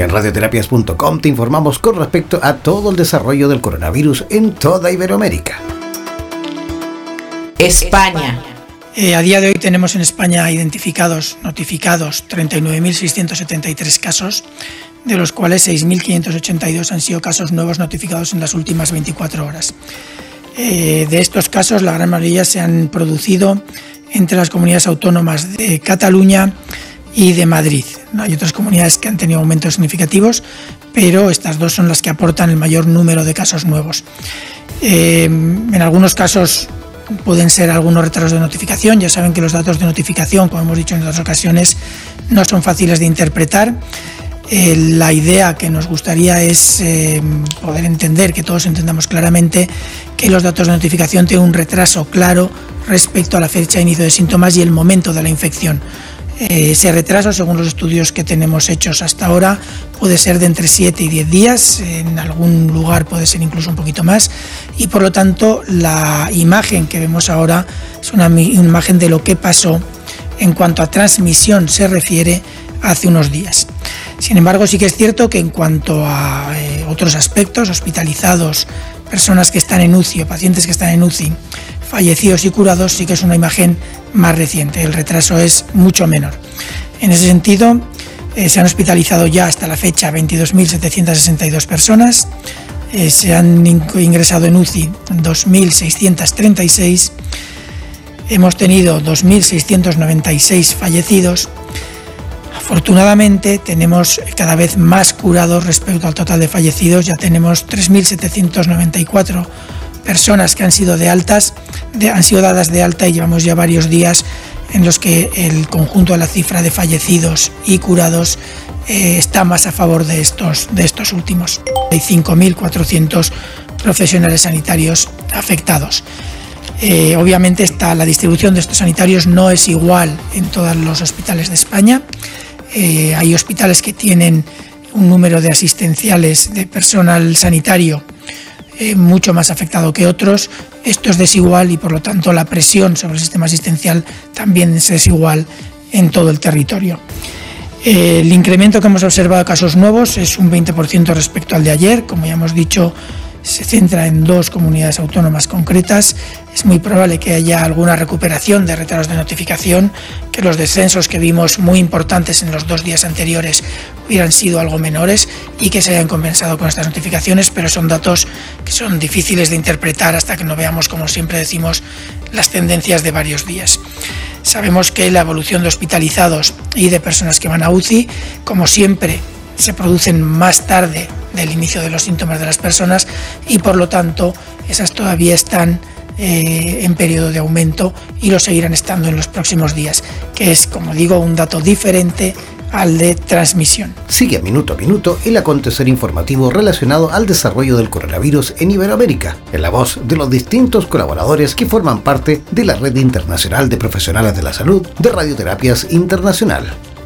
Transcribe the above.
En radioterapias.com te informamos con respecto a todo el desarrollo del coronavirus en toda Iberoamérica. España. Eh, a día de hoy tenemos en España identificados, notificados 39.673 casos, de los cuales 6.582 han sido casos nuevos notificados en las últimas 24 horas. Eh, de estos casos, la gran mayoría se han producido entre las comunidades autónomas de Cataluña y de Madrid. Hay otras comunidades que han tenido aumentos significativos, pero estas dos son las que aportan el mayor número de casos nuevos. Eh, en algunos casos pueden ser algunos retrasos de notificación. Ya saben que los datos de notificación, como hemos dicho en otras ocasiones, no son fáciles de interpretar. Eh, la idea que nos gustaría es eh, poder entender, que todos entendamos claramente que los datos de notificación tienen un retraso claro respecto a la fecha de inicio de síntomas y el momento de la infección. Eh, ese retraso, según los estudios que tenemos hechos hasta ahora, puede ser de entre 7 y 10 días, en algún lugar puede ser incluso un poquito más, y por lo tanto la imagen que vemos ahora es una imagen de lo que pasó en cuanto a transmisión se refiere hace unos días. Sin embargo, sí que es cierto que en cuanto a eh, otros aspectos, hospitalizados, personas que están en UCI o pacientes que están en UCI, fallecidos y curados, sí que es una imagen más reciente. El retraso es mucho menor. En ese sentido, eh, se han hospitalizado ya hasta la fecha 22.762 personas, eh, se han ingresado en UCI 2.636, hemos tenido 2.696 fallecidos. Afortunadamente tenemos cada vez más curados respecto al total de fallecidos, ya tenemos 3.794 personas que han sido de altas, han sido dadas de alta y llevamos ya varios días en los que el conjunto de la cifra de fallecidos y curados eh, está más a favor de estos, de estos últimos. Hay 5.400 profesionales sanitarios afectados. Eh, obviamente la distribución de estos sanitarios no es igual en todos los hospitales de España. Eh, hay hospitales que tienen un número de asistenciales de personal sanitario mucho más afectado que otros. Esto es desigual y por lo tanto la presión sobre el sistema asistencial también es desigual en todo el territorio. El incremento que hemos observado de casos nuevos es un 20% respecto al de ayer, como ya hemos dicho, se centra en dos comunidades autónomas concretas. Es muy probable que haya alguna recuperación de retrasos de notificación, que los descensos que vimos muy importantes en los dos días anteriores hubieran sido algo menores y que se hayan compensado con estas notificaciones, pero son datos que son difíciles de interpretar hasta que no veamos, como siempre decimos, las tendencias de varios días. Sabemos que la evolución de hospitalizados y de personas que van a UCI, como siempre, se producen más tarde del inicio de los síntomas de las personas y por lo tanto esas todavía están eh, en periodo de aumento y lo seguirán estando en los próximos días, que es, como digo, un dato diferente al de transmisión. Sigue minuto a minuto el acontecer informativo relacionado al desarrollo del coronavirus en Iberoamérica, en la voz de los distintos colaboradores que forman parte de la Red Internacional de Profesionales de la Salud de Radioterapias Internacional.